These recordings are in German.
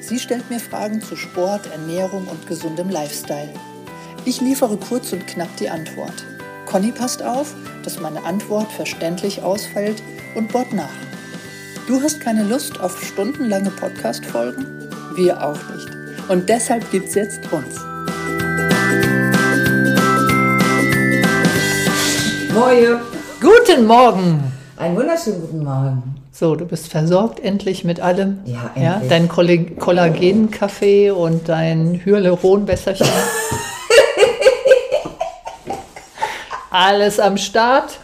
Sie stellt mir Fragen zu Sport, Ernährung und gesundem Lifestyle. Ich liefere kurz und knapp die Antwort. Conny passt auf, dass meine Antwort verständlich ausfällt und bohrt nach. Du hast keine Lust auf stundenlange Podcast-Folgen? Wir auch nicht. Und deshalb gibt's jetzt uns. Moje. Guten Morgen! Einen wunderschönen guten Morgen. So, du bist versorgt endlich mit allem. Ja, ja endlich. dein Kolle- Kollagenkaffee und dein Hyaluronbesserchen. Alles am Start.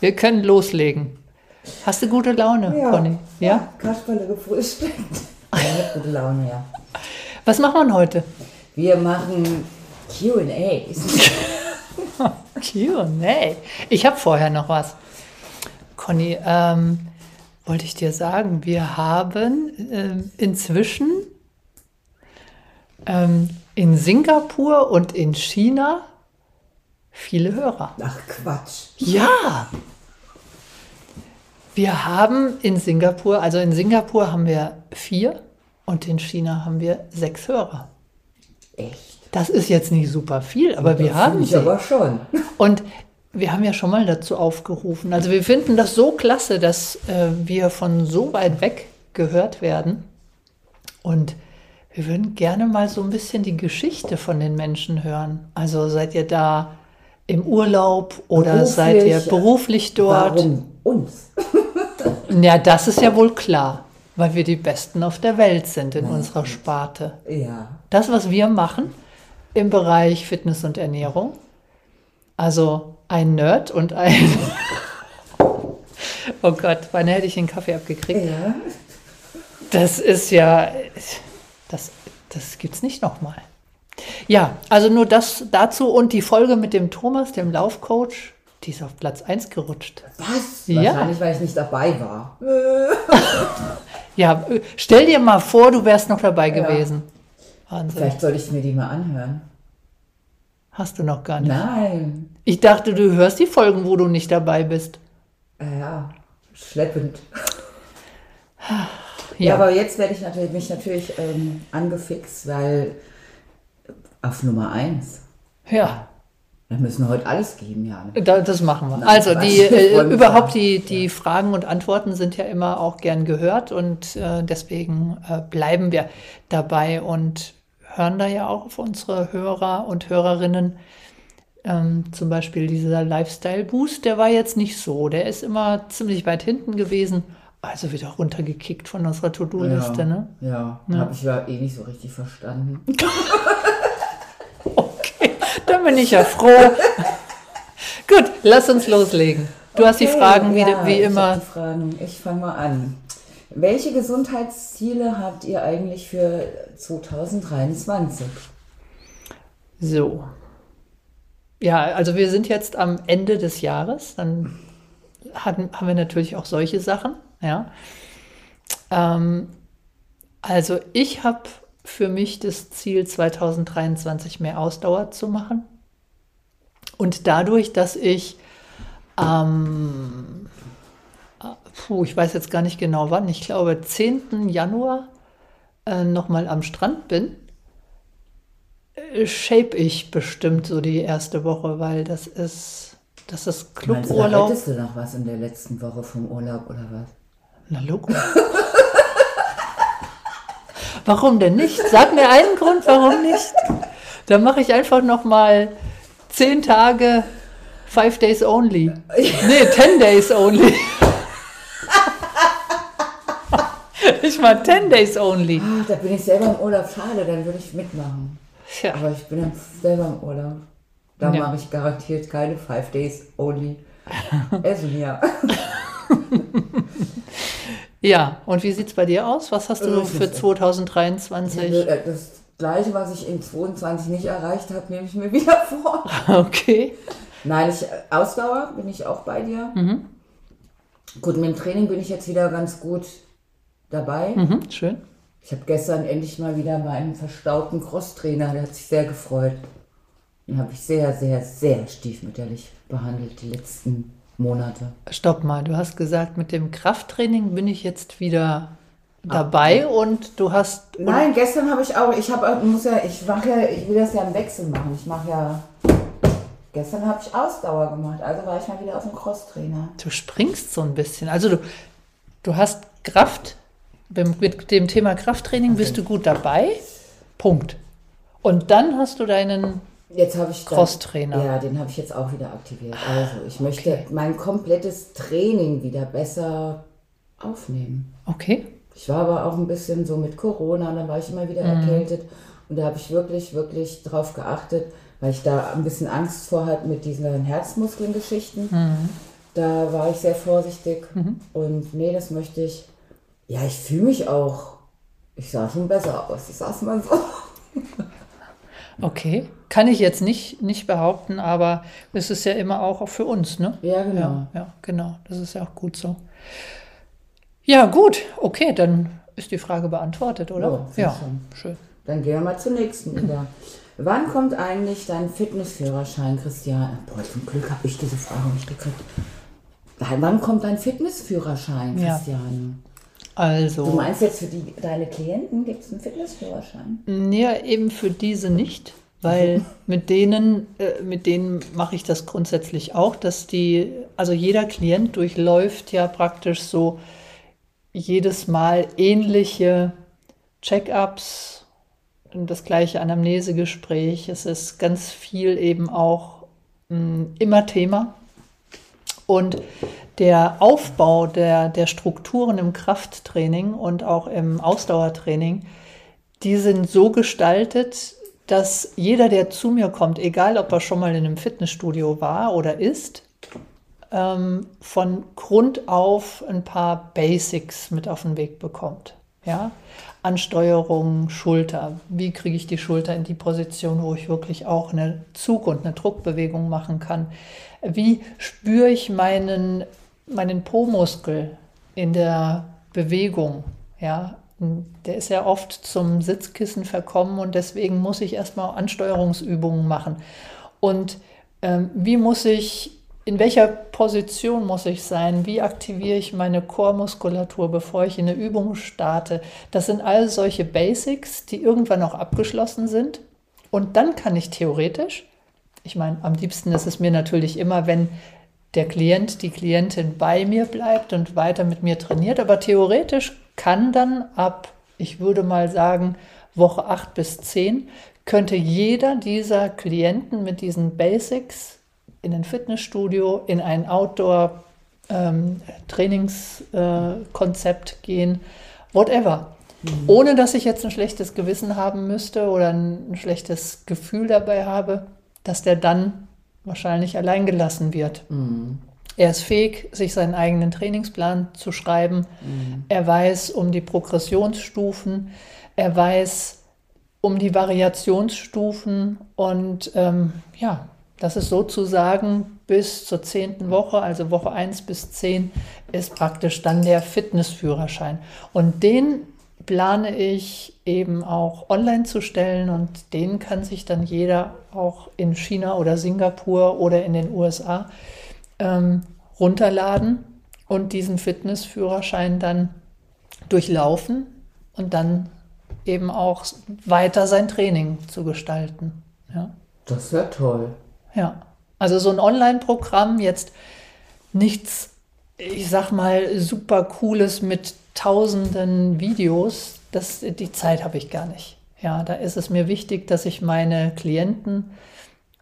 Wir können loslegen. Hast du gute Laune, Conny? Ja? Kasperle gefrühstückt. Ja, gute Laune, ja. Was machen wir heute? Wir machen Q&As. Q&A. Ich habe vorher noch was. Conny, ähm, wollte ich dir sagen, wir haben ähm, inzwischen ähm, in Singapur und in China viele Hörer. Ach Quatsch. Ja! Wir haben in Singapur, also in Singapur haben wir vier und in China haben wir sechs Hörer. Echt? Das ist jetzt nicht super viel, aber wir Das haben ich sie. aber schon. Und wir haben ja schon mal dazu aufgerufen. Also wir finden das so klasse, dass äh, wir von so weit weg gehört werden. Und wir würden gerne mal so ein bisschen die Geschichte von den Menschen hören. Also seid ihr da im Urlaub oder Beruflich, seid ihr beruflich dort? Warum uns? Ja, das ist ja wohl klar, weil wir die Besten auf der Welt sind in unserer Sparte. Ja. Das, was wir machen im Bereich Fitness und Ernährung, also ein Nerd und ein. oh Gott, wann hätte ich den Kaffee abgekriegt? Ja. Das ist ja. Das, das gibt's nicht nochmal. Ja, also nur das dazu und die Folge mit dem Thomas, dem Laufcoach, die ist auf Platz 1 gerutscht. Was? Ja. Wahrscheinlich, weil ich nicht dabei war. Ja, stell dir mal vor, du wärst noch dabei gewesen. Wahnsinn. Vielleicht soll ich mir die mal anhören. Hast du noch gar nicht. Nein. Ich dachte, du hörst die Folgen, wo du nicht dabei bist. Äh, Ja, schleppend. Ja, Ja, aber jetzt werde ich natürlich, mich natürlich ähm, angefixt, weil auf Nummer eins. ja. Da müssen wir heute alles geben, ja. Da, das machen wir. Nein, also die äh, überhaupt die, die Fragen und Antworten sind ja immer auch gern gehört und äh, deswegen äh, bleiben wir dabei und hören da ja auch auf unsere Hörer und Hörerinnen. Ähm, zum Beispiel dieser Lifestyle Boost, der war jetzt nicht so. Der ist immer ziemlich weit hinten gewesen. Also wieder runtergekickt von unserer To-Do-Liste. ja, Ne? Ja, Ja. habe ich ja eh nicht so richtig verstanden. Okay, dann bin ich ja froh. Gut, lass uns loslegen. Du hast die Okay, Fragen wie, ja, wie ich immer. Fragen. Ich fange mal an. Welche Gesundheitsziele habt ihr eigentlich für 2023? So. Ja, also wir sind jetzt am Ende des Jahres. Dann hatten, haben wir natürlich auch solche Sachen. Ja. Ähm, also ich habe für mich das Ziel 2023 mehr Ausdauer zu machen. Und dadurch, dass ich am, puh, ich weiß jetzt gar nicht genau wann, ich glaube 10. Januar äh, nochmal am Strand bin, äh, shape ich bestimmt so die erste Woche, weil das ist, das ist Meinst du, da Cluburlaub. hättest du noch was in der letzten Woche vom Urlaub oder was? Na Logo. warum denn nicht? Sag mir einen Grund, warum nicht. Dann mache ich einfach noch mal zehn Tage, five days only. Nee, ten days only. Mache ten days only. Ah, da bin ich selber im Urlaub. Schade, dann würde ich mitmachen. Tja. Aber ich bin dann selber im Urlaub. Da Ja. mache ich garantiert keine Five Days Only Essen, ja. Ja, und wie sieht es bei dir aus? Was hast du Äh, für ich- 2023? Äh, Das Gleiche, was ich in 22 nicht erreicht habe, nehme ich mir wieder vor. Okay. Nein, ich, Ausdauer bin ich auch bei dir. Mhm. Gut, mit dem Training bin ich jetzt wieder ganz gut dabei. Mhm, schön. Ich habe gestern endlich mal wieder meinen verstaubten Crosstrainer, der hat sich sehr gefreut. Den habe ich sehr, sehr, sehr stiefmütterlich behandelt die letzten Monate. Stopp mal, du hast gesagt, mit dem Krafttraining bin ich jetzt wieder dabei und du hast. Nein, gestern habe ich auch, ich habe, muss ja, ich mache ja, ich will das ja im Wechsel machen. Ich mache ja, gestern habe ich Ausdauer gemacht, also war ich mal wieder auf dem Crosstrainer. Du springst so ein bisschen. Also du, du hast Kraft, mit dem Thema Krafttraining bist du gut dabei. Punkt. Und dann hast du deinen Jetzt habe ich Crosstrainer. Ja, den habe ich jetzt auch wieder aktiviert. Also ich möchte mein komplettes Training wieder besser aufnehmen. Okay. Ich war aber auch ein bisschen so mit Corona, dann war ich immer wieder erkältet. Und da habe ich wirklich, wirklich drauf geachtet, weil ich da ein bisschen Angst vor hatte mit diesen Herzmuskelgeschichten. Da war ich sehr vorsichtig. Und nee, das möchte ich. Ja, ich fühle mich auch. Ich sah schon besser aus. Ich sag's mal so. Okay. Kann ich jetzt nicht, nicht behaupten, aber es ist ja immer auch für uns, ne? Ja, genau. Ja, ja, genau. Das ist ja auch gut so. Ja, gut. Okay, dann ist die Frage beantwortet, oder? Ja, Ja, schön. Dann gehen wir mal zur nächsten über. Wann kommt eigentlich dein Fitnessführerschein, Christian? Boah, zum Glück habe ich diese Frage nicht gekriegt. Nein, Wann kommt dein Fitnessführerschein, Ja. Christian? Du Also, meinst jetzt für die, deine Klienten gibt es einen Fitnessführerschein? ja, eben für diese nicht, weil mit denen, äh, mit denen mache ich das grundsätzlich auch, dass die, also jeder Klient durchläuft ja praktisch so jedes Mal ähnliche Check-ups, das gleiche Anamnesegespräch. Es ist ganz viel eben auch mh, immer Thema. Und der Aufbau der, der Strukturen im Krafttraining und auch im Ausdauertraining, die sind so gestaltet, dass jeder, der zu mir kommt, egal ob er schon mal in einem Fitnessstudio war oder ist, ähm, von Grund auf ein paar Basics mit auf den Weg bekommt. Ja? Ansteuerung, Schulter. Wie kriege ich die Schulter in die Position, wo ich wirklich auch eine Zug- und eine Druckbewegung machen kann? Wie spüre ich meinen, meinen Po-Muskel in der Bewegung? Ja? Der ist ja oft zum Sitzkissen verkommen und deswegen muss ich erstmal Ansteuerungsübungen machen. Und ähm, wie muss ich in welcher Position muss ich sein? Wie aktiviere ich meine Chormuskulatur, bevor ich in eine Übung starte? Das sind all solche Basics, die irgendwann auch abgeschlossen sind. Und dann kann ich theoretisch, ich meine, am liebsten ist es mir natürlich immer, wenn der Klient, die Klientin bei mir bleibt und weiter mit mir trainiert, aber theoretisch kann dann ab, ich würde mal sagen, Woche 8 bis 10, könnte jeder dieser Klienten mit diesen Basics in ein Fitnessstudio, in ein Outdoor-Trainingskonzept gehen, whatever. Ohne dass ich jetzt ein schlechtes Gewissen haben müsste oder ein schlechtes Gefühl dabei habe, dass der dann wahrscheinlich allein gelassen wird. Er ist fähig, sich seinen eigenen Trainingsplan zu schreiben. Er weiß um die Progressionsstufen. Er weiß um die Variationsstufen. Und ähm, ja, das ist sozusagen bis zur zehnten Woche, also Woche 1 bis 10, ist praktisch dann der Fitnessführerschein. Und den plane ich eben auch online zu stellen und den kann sich dann jeder auch in China oder Singapur oder in den USA ähm, runterladen und diesen Fitnessführerschein dann durchlaufen und dann eben auch weiter sein Training zu gestalten. Ja. Das ja toll. Ja, also so ein Online-Programm, jetzt nichts, ich sag mal, super cooles mit tausenden Videos, das, die Zeit habe ich gar nicht. Ja, da ist es mir wichtig, dass ich meine Klienten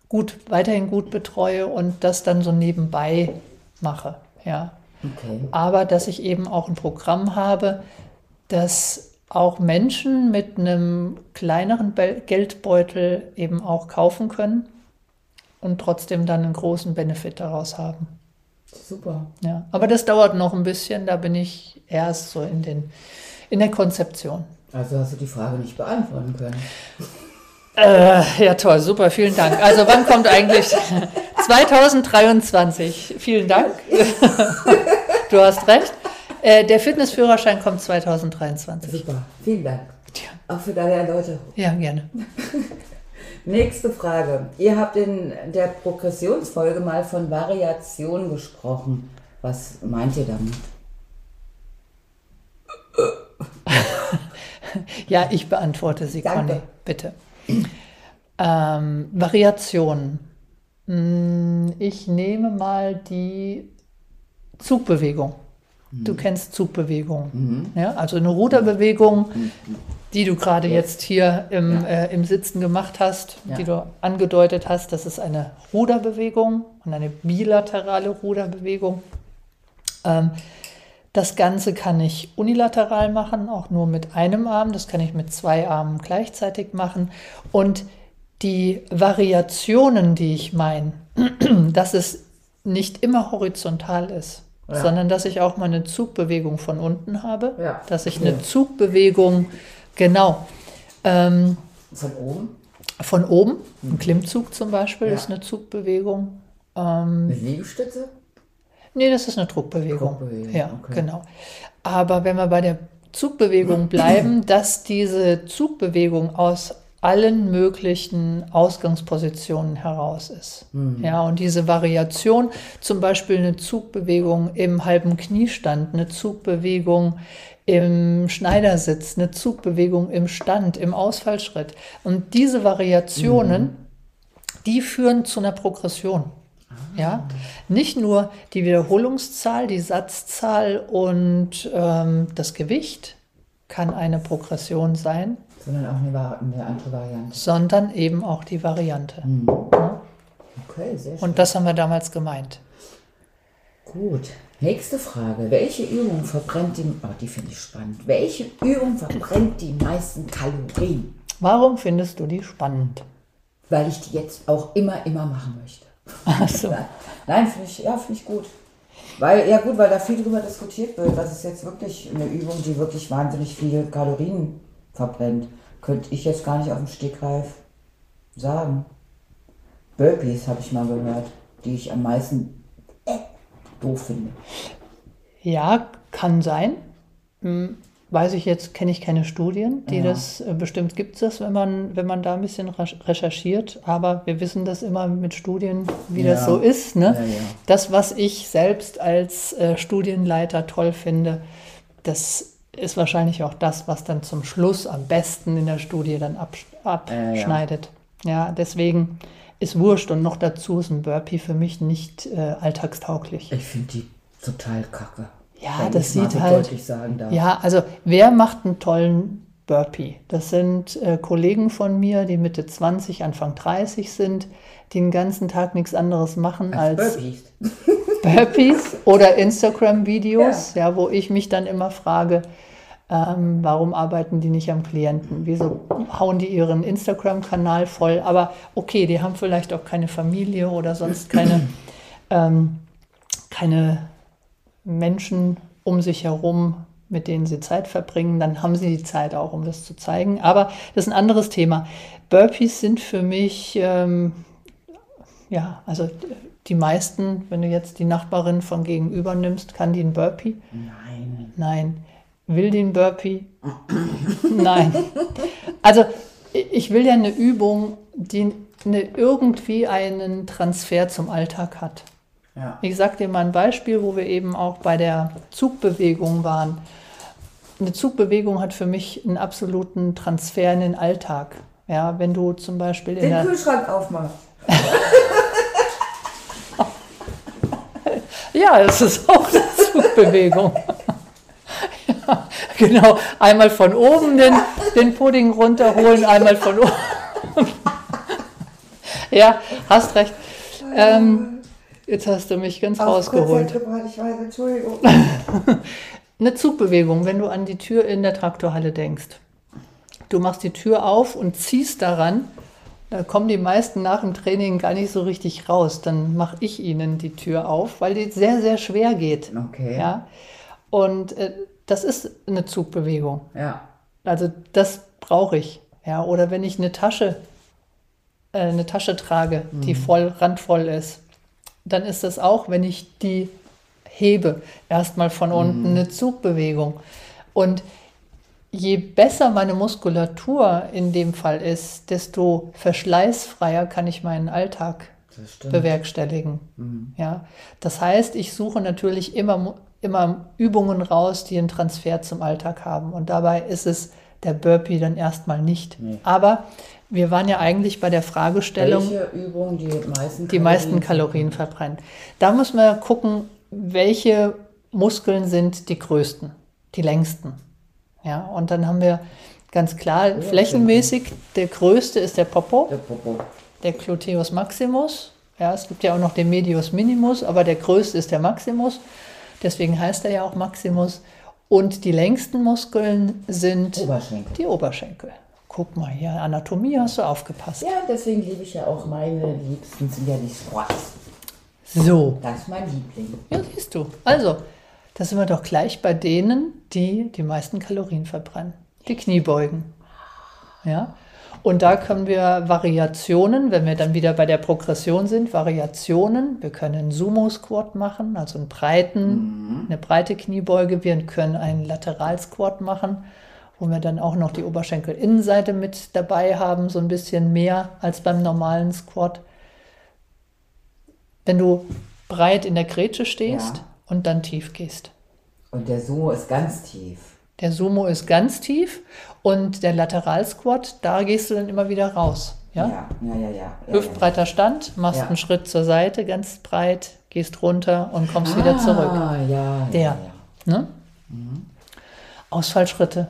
gut, weiterhin gut betreue und das dann so nebenbei mache. Ja, Okay. aber dass ich eben auch ein Programm habe, das auch Menschen mit einem kleineren Be Geldbeutel eben auch kaufen können und trotzdem dann einen großen Benefit daraus haben. Super. Ja, aber das dauert noch ein bisschen, da bin ich erst so in, den, in der Konzeption. Also hast du die Frage nicht beantworten können. Äh, ja, toll, super, vielen Dank. Also wann kommt eigentlich 2023? Vielen Dank. du hast recht. Äh, der Fitnessführerschein kommt 2023. Super, vielen Dank. Auch für deine Erläuterung. Ja, gerne. Nächste Frage. Ihr habt in der Progressionsfolge mal von Variation gesprochen. Was meint ihr damit? ja, ich beantworte sie, Danke. Conny, bitte. Ähm, Variation. Hm, Ich nehme mal die Zugbewegung. Du kennst Zugbewegung. Ja, also eine Ruderbewegung, die du gerade jetzt hier im, äh, im Sitzen gemacht hast, Ja. die du angedeutet hast, das ist eine Ruderbewegung und eine bilaterale Ruderbewegung. Ähm, das Ganze kann ich unilateral machen, auch nur mit einem Arm. Das kann ich mit zwei Armen gleichzeitig machen. Und die Variationen, die ich meine, dass es nicht immer horizontal ist, Ja. sondern dass ich auch mal eine Zugbewegung von unten habe, Ja. dass ich eine Zugbewegung, genau, ähm, Von oben? von oben, ein Klimmzug zum Beispiel ist eine Zugbewegung. Ähm, Mit Liegestütze? Nee, das ist eine Druckbewegung. Druckbewegung, ja, okay. genau. Aber wenn wir bei der Zugbewegung bleiben, dass diese Zugbewegung aus allen möglichen Ausgangspositionen heraus ist. Ja, und diese Variation, zum Beispiel eine Zugbewegung im halben Kniestand, eine Zugbewegung im Schneidersitz, eine Zugbewegung im Stand, im Ausfallschritt. Und diese Variationen, die führen zu einer Progression. Ja, nicht nur die Wiederholungszahl, die Satzzahl und ähm, das Gewicht kann eine Progression sein, Sondern auch eine, eine andere Variante. sondern eben auch die Variante. Okay, sehr schön. Und das haben wir damals gemeint. Gut. Nächste Frage. Welche Übung verbrennt die... Oh, die finde ich spannend. Welche Übung verbrennt die meisten Kalorien? Warum findest du die spannend? Weil ich die jetzt auch immer, immer machen möchte. Ach so. Nein, finde ich, ja, finde ich gut. Weil, ja gut, weil da viel drüber diskutiert wird. Was ist jetzt wirklich eine Übung, die wirklich wahnsinnig viele Kalorien verbrennt? Könnte ich jetzt gar nicht auf dem Stegreif sagen. Burpees habe ich mal gehört, die ich am meisten äh, doof finde. Ja, kann sein. Weiß ich jetzt, kenne ich keine Studien, die Ja. das, äh, bestimmt gibt es das, wenn man, wenn man da ein bisschen recherch- recherchiert, aber wir wissen das immer mit Studien, wie das Ja. so ist. Ne? Ja. Das, was ich selbst als äh, Studienleiter toll finde, das ist wahrscheinlich auch das, was dann zum Schluss am besten in der Studie dann absch abschneidet. ja. deswegen ist Wurscht und noch dazu ist ein Burpee für mich nicht äh, alltagstauglich. Ich finde die total kacke. Ja, das sieht halt- deutlich sagen darf. Ja, also wer macht einen tollen Burpee? Das sind äh, Kollegen von mir, die Mitte 20, Anfang 30 sind, die den ganzen Tag nichts anderes machen als, Als Burpees. Burpees oder Instagram-Videos, ja. wo ich mich dann immer frage, ähm, warum arbeiten die nicht am Klienten? Wieso hauen die ihren Instagram-Kanal voll? Aber okay, die haben vielleicht auch keine Familie oder sonst keine, ähm, keine Menschen um sich herum, mit denen sie Zeit verbringen, dann haben sie die Zeit auch, um das zu zeigen. Aber das ist ein anderes Thema. Burpees sind für mich, ähm, ja, also die meisten, wenn du jetzt die Nachbarin von gegenüber nimmst, kann die einen Burpee? Nein. Nein. Will die einen Burpee? Nein. Also ich will ja eine Übung, die eine, irgendwie einen Transfer zum Alltag hat. Ja. Ich sage dir mal ein Beispiel, wo wir eben auch bei der Zugbewegung waren. Eine Zugbewegung hat für mich einen absoluten Transfer in den Alltag. Ja, wenn du zum Beispiel in Den Kühlschrank aufmachen. ja, es ist auch eine Zugbewegung. ja, genau, einmal von oben den, den Pudding runterholen, einmal von oben. ja, hast recht. Ähm, jetzt hast du mich ganz rausgeholt. gebracht, ich weiß, Entschuldigung. Eine Zugbewegung, wenn du an die Tür in der Traktorhalle denkst. Du machst die Tür auf und ziehst daran, da kommen die meisten nach dem Training gar nicht so richtig raus. Dann mache ich ihnen die Tür auf, weil die sehr, sehr schwer geht. Okay. Ja? Und äh, das ist eine Zugbewegung. Ja. Also das brauche ich. Ja, oder wenn ich eine Tasche, äh, eine Tasche trage, die Mhm. voll, randvoll ist, dann ist das auch, wenn ich die hebe, erstmal von unten Mhm. eine Zugbewegung. Und je besser meine Muskulatur in dem Fall ist, desto verschleißfreier kann ich meinen Alltag bewerkstelligen. Mhm. Ja, das heißt, ich suche natürlich immer, immer Übungen raus, die einen Transfer zum Alltag haben. Und dabei ist es der Burpee dann erstmal nicht. Nee. Aber wir waren ja eigentlich bei der Fragestellung, Welche Übung die meisten die meisten Kalorien verbrennen. Da muss man gucken, welche Muskeln sind die größten, die längsten. Ja, und dann haben wir ganz klar, flächenmäßig, der größte ist der Popo Der Popo. der Gluteus maximus. Ja, es gibt ja auch noch den Medius minimus, aber der größte ist der Maximus. Deswegen heißt er ja auch Maximus. Und die längsten Muskeln sind Oberschenkel. die Oberschenkel. Guck mal hier, Anatomie hast du aufgepasst. Ja, deswegen liebe ich ja auch meine Liebsten, sind ja die Squats. So, Das ist mein Liebling. ja, siehst du. Also, da sind wir doch gleich bei denen, die die meisten Kalorien verbrennen. Die Kniebeugen. Ja. Und da können wir Variationen, wenn wir dann wieder bei der Progression sind, Variationen. Wir können einen Sumo-Squat machen, also einen breiten, eine breite Kniebeuge. Wir können einen Lateral-Squat machen, wo wir dann auch noch die Oberschenkelinnenseite mit dabei haben, so ein bisschen mehr als beim normalen Squat. Wenn du breit in der Grätsche stehst Ja. und dann tief gehst. Und der Sumo ist ganz tief. Der Sumo ist ganz tief und der Lateral-Squat, da gehst du dann immer wieder raus. Ja? ja, ja, ja. ja, Hüftbreiter Stand, machst einen Schritt zur Seite, ganz breit, gehst runter und kommst wieder zurück. Ah, ja, Der. Ne? Ausfallschritte,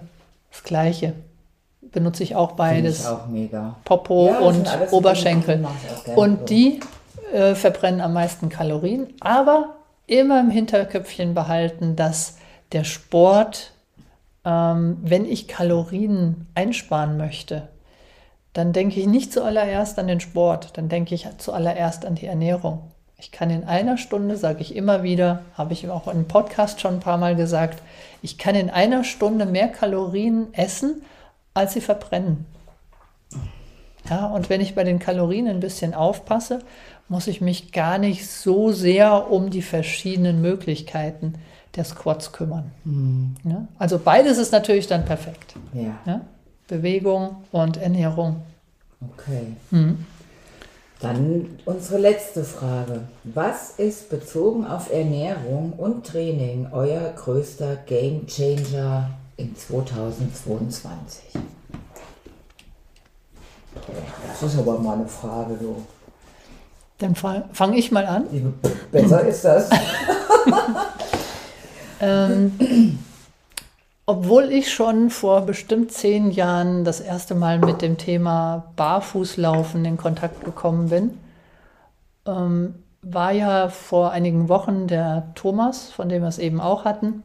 das gleiche. Benutze ich auch beides. ich auch mega. Popo Ja, und Oberschenkel. Und die äh, verbrennen am meisten Kalorien, aber immer im Hinterköpfchen behalten, dass der Sport, ähm, wenn ich Kalorien einsparen möchte, dann denke ich nicht zuallererst an den Sport, dann denke ich zuallererst an die Ernährung. Ich kann in einer Stunde, sage ich immer wieder, habe ich auch im Podcast schon ein paar Mal gesagt, ich kann in einer Stunde mehr Kalorien essen, als sie verbrennen. Ja, und wenn ich bei den Kalorien ein bisschen aufpasse, muss ich mich gar nicht so sehr um die verschiedenen Möglichkeiten der Squats kümmern. Ja, also beides ist natürlich dann perfekt. Ja? Bewegung und Ernährung. okay. Mhm. Dann unsere letzte Frage. Was ist bezogen auf Ernährung und Training euer größter Game Changer in 2022? Das ist aber mal eine Frage, du. Dann fange ich mal an. Besser ist das. Ähm, obwohl ich schon vor bestimmt zehn Jahren das erste Mal mit dem Thema Barfußlaufen in Kontakt gekommen bin, ähm, war ja vor einigen Wochen der Thomas, von dem wir es eben auch hatten,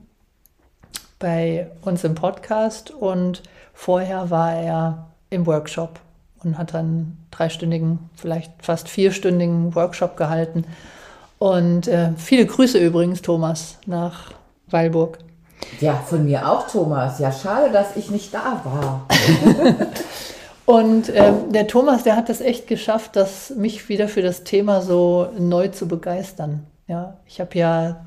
bei uns im Podcast und vorher war er im Workshop und hat dann einen dreistündigen, vielleicht fast vierstündigen Workshop gehalten. Und äh, viele Grüße übrigens, Thomas, nach Weilburg. Ja, von mir auch, Thomas. Ja, schade, dass ich nicht da war. Und ähm, der Thomas, der hat es echt geschafft, das, mich wieder für das Thema so neu zu begeistern. Ja, ich habe ja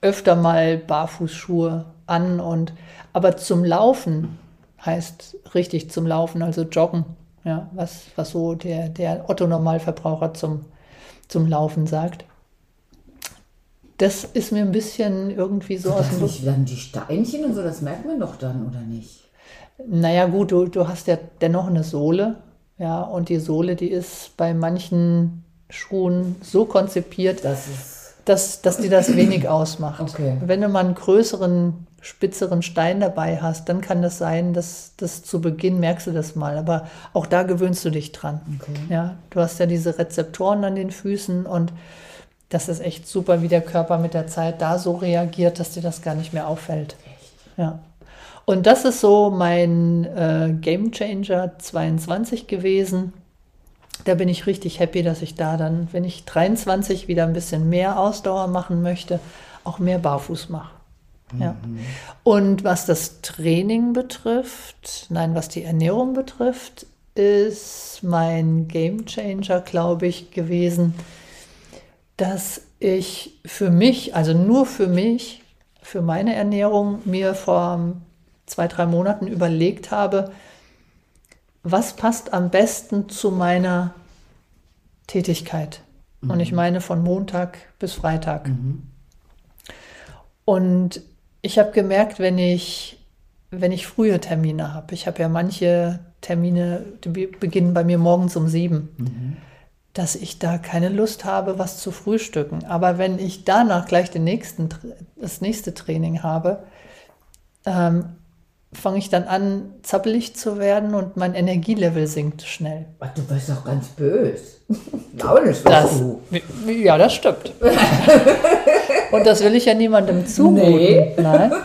öfter mal Barfußschuhe an und aber zum Laufen heißt richtig zum Laufen, also joggen, ja, was, was so der, der Otto-Normalverbraucher zum, zum Laufen sagt. Das ist mir ein bisschen irgendwie so aus Das dem nicht dann die Steinchen und so, das merkt man doch dann, oder nicht? Naja, gut, du, du hast ja dennoch eine Sohle. Ja, und die Sohle, die ist bei manchen Schuhen so konzipiert, Das dass, dass die das wenig ausmacht. Okay. Wenn du mal einen größeren, spitzeren Stein dabei hast, dann kann das sein, dass das zu Beginn merkst du das mal. Aber auch da gewöhnst du dich dran. Okay. Ja, du hast ja diese Rezeptoren an den Füßen und das ist echt super, wie der Körper mit der Zeit da so reagiert, dass dir das gar nicht mehr auffällt. Ja. Und das ist so mein äh, Game Changer 22 gewesen. Da bin ich richtig happy, dass ich da dann, wenn ich 23 wieder ein bisschen mehr Ausdauer machen möchte, auch mehr barfuß mache. Ja. Und was das Training betrifft, nein, was die Ernährung betrifft, ist mein Game Changer, glaube ich, gewesen, dass ich für mich, also nur für mich, für meine Ernährung mir vor zwei, drei Monaten überlegt habe, was passt am besten zu meiner Tätigkeit. Mhm. Und ich mhm. meine von Montag bis Freitag. Mhm. Und ich habe gemerkt, wenn ich, wenn ich frühe Termine habe, ich habe ja manche Termine, die beginnen bei mir morgens um sieben, mhm. Dass ich da keine Lust habe, was zu frühstücken. Aber wenn ich danach gleich den nächsten, das nächste Training habe, ähm, fange ich dann an, zappelig zu werden und mein Energielevel sinkt schnell. Ach, du bist doch ganz böse. Launisch das, du. Ja, das stimmt. und das will ich ja niemandem zumuten. Nee. Nein.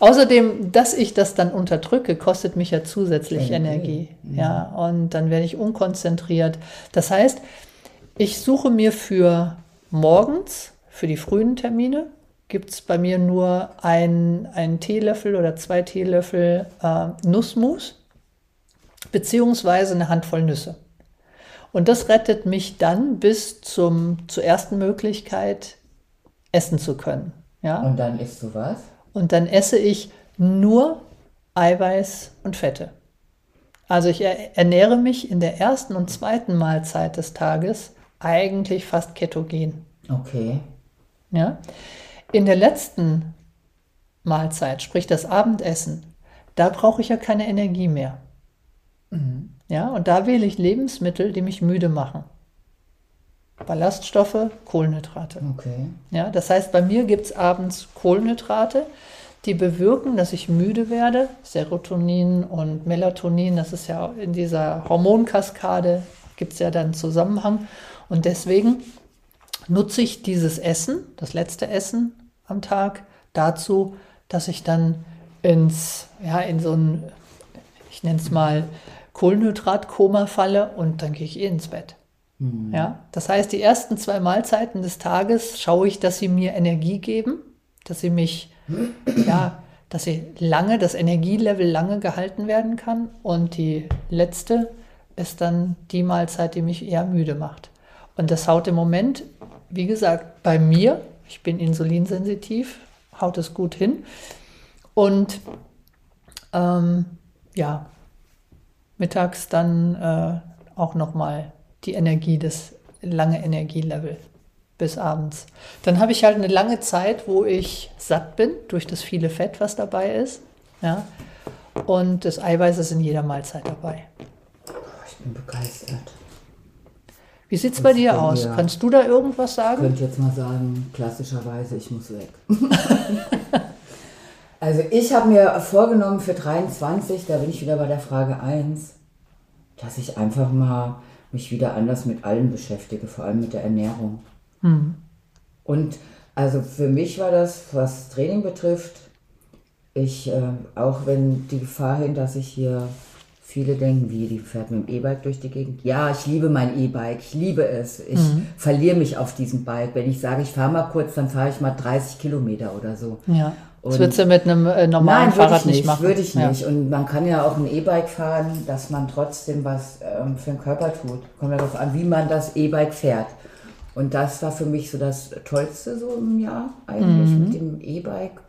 Außerdem, dass ich das dann unterdrücke, kostet mich ja zusätzlich Energie. Energie. Ja, und dann werde ich unkonzentriert. Das heißt, ich suche mir für morgens, für die frühen Termine, gibt es bei mir nur einen Teelöffel oder zwei Teelöffel äh, Nussmus beziehungsweise eine Handvoll Nüsse. Und das rettet mich dann bis zum, zur ersten Möglichkeit, essen zu können. Ja? Und dann isst du was? Und dann esse ich nur Eiweiß und Fette. Also ich ernähre mich in der ersten und zweiten Mahlzeit des Tages eigentlich fast ketogen. Okay. Ja. In der letzten Mahlzeit, sprich das Abendessen, da brauche ich ja keine Energie mehr. Mhm. Ja, und da wähle ich Lebensmittel, die mich müde machen. Ballaststoffe, Kohlenhydrate. Okay. Ja, das heißt, bei mir gibt es abends Kohlenhydrate, die bewirken, dass ich müde werde. Serotonin und Melatonin, das ist ja in dieser Hormonkaskade, gibt es ja dann Zusammenhang. Und deswegen nutze ich dieses Essen, das letzte Essen am Tag, dazu, dass ich dann ins, ja, in so ein, ich nenne es mal, Kohlenhydratkoma falle und dann gehe ich eh ins Bett. Mhm. Ja, das heißt, die ersten zwei Mahlzeiten des Tages schaue ich, dass sie mir Energie geben, dass sie mich, ja, dass sie lange, das Energielevel lange gehalten werden kann. Und die letzte ist dann die Mahlzeit, die mich eher müde macht. Und das haut im Moment wie gesagt, bei mir, ich bin insulinsensitiv, haut es gut hin. Und ähm, ja, mittags dann äh, auch nochmal die Energie, das lange Energielevel bis abends. Dann habe ich halt eine lange Zeit, wo ich satt bin durch das viele Fett, was dabei ist. Ja? Und das Eiweiß ist in jeder Mahlzeit dabei. Ich bin begeistert. Wie sieht es bei dir aus? Mir, Kannst du da irgendwas sagen? Ich könnte jetzt mal sagen, klassischerweise, ich muss weg. also ich habe mir vorgenommen für 23, da bin ich wieder bei der Frage 1, dass ich einfach mal mich wieder anders mit allem beschäftige, vor allem mit der Ernährung. Hm. Und also für mich war das, was Training betrifft, ich, äh, auch wenn die Gefahr hin, dass ich hier Viele denken, wie, die fährt mit dem E-Bike durch die Gegend. Ja, ich liebe mein E-Bike, ich liebe es. Ich mhm. verliere mich auf diesem Bike. Wenn ich sage, ich fahre mal kurz, dann fahre ich mal 30 Kilometer oder so. Ja. Das würdest du mit einem äh, normalen nein, Fahrrad nicht, nicht machen. Würde ich nicht. Ja. Und man kann ja auch ein E-Bike fahren, dass man trotzdem was ähm, für den Körper tut. Kommt ja darauf an, wie man das E-Bike fährt. Und das war für mich so das Tollste so im Jahr eigentlich mhm. mit dem E-Bike.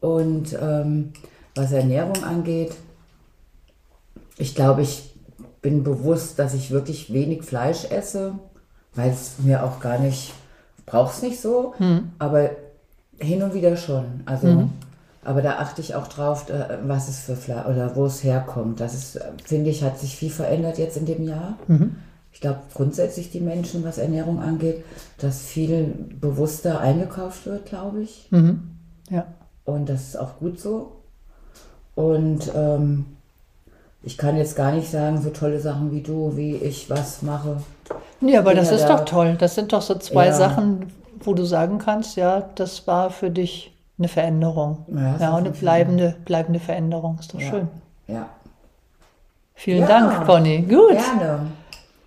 Und ähm, was Ernährung angeht, ich glaube, ich bin bewusst, dass ich wirklich wenig Fleisch esse, weil es mir auch gar nicht, brauche es nicht so, hm. aber hin und wieder schon. Also, mhm. aber da achte ich auch drauf, äh, was es für Fleisch oder wo es herkommt. Das ist, finde ich, hat sich viel verändert jetzt in dem Jahr. Mhm. Ich glaube grundsätzlich die Menschen, was Ernährung angeht, dass viel bewusster eingekauft wird, glaube ich. Mhm. Ja. Und das ist auch gut so. Und ähm, ich kann jetzt gar nicht sagen, so tolle Sachen wie du, wie ich was mache. Nee, aber das ist da, doch toll. Das sind doch so zwei ja. Sachen, wo du sagen kannst, ja, das war für dich eine Veränderung. Ja, ja eine bleibende, bleibende Veränderung. Ist doch ja. schön. Ja. Vielen ja. Dank, Conny. Gut. Gerne.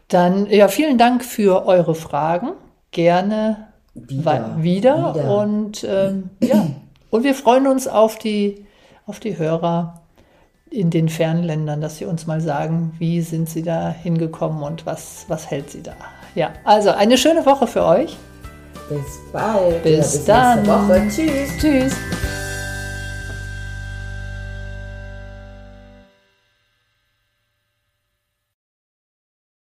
Dann, ja, vielen Dank für eure Fragen. Gerne wieder. wieder. wieder. Und ähm, ja, und wir freuen uns auf die, auf die Hörer in den Fernländern, dass sie uns mal sagen, wie sind sie da hingekommen und was, was hält sie da. Ja, also eine schöne Woche für euch. Bis bald. Bis, ja, bis dann. Nächste Woche. Tschüss. Tschüss.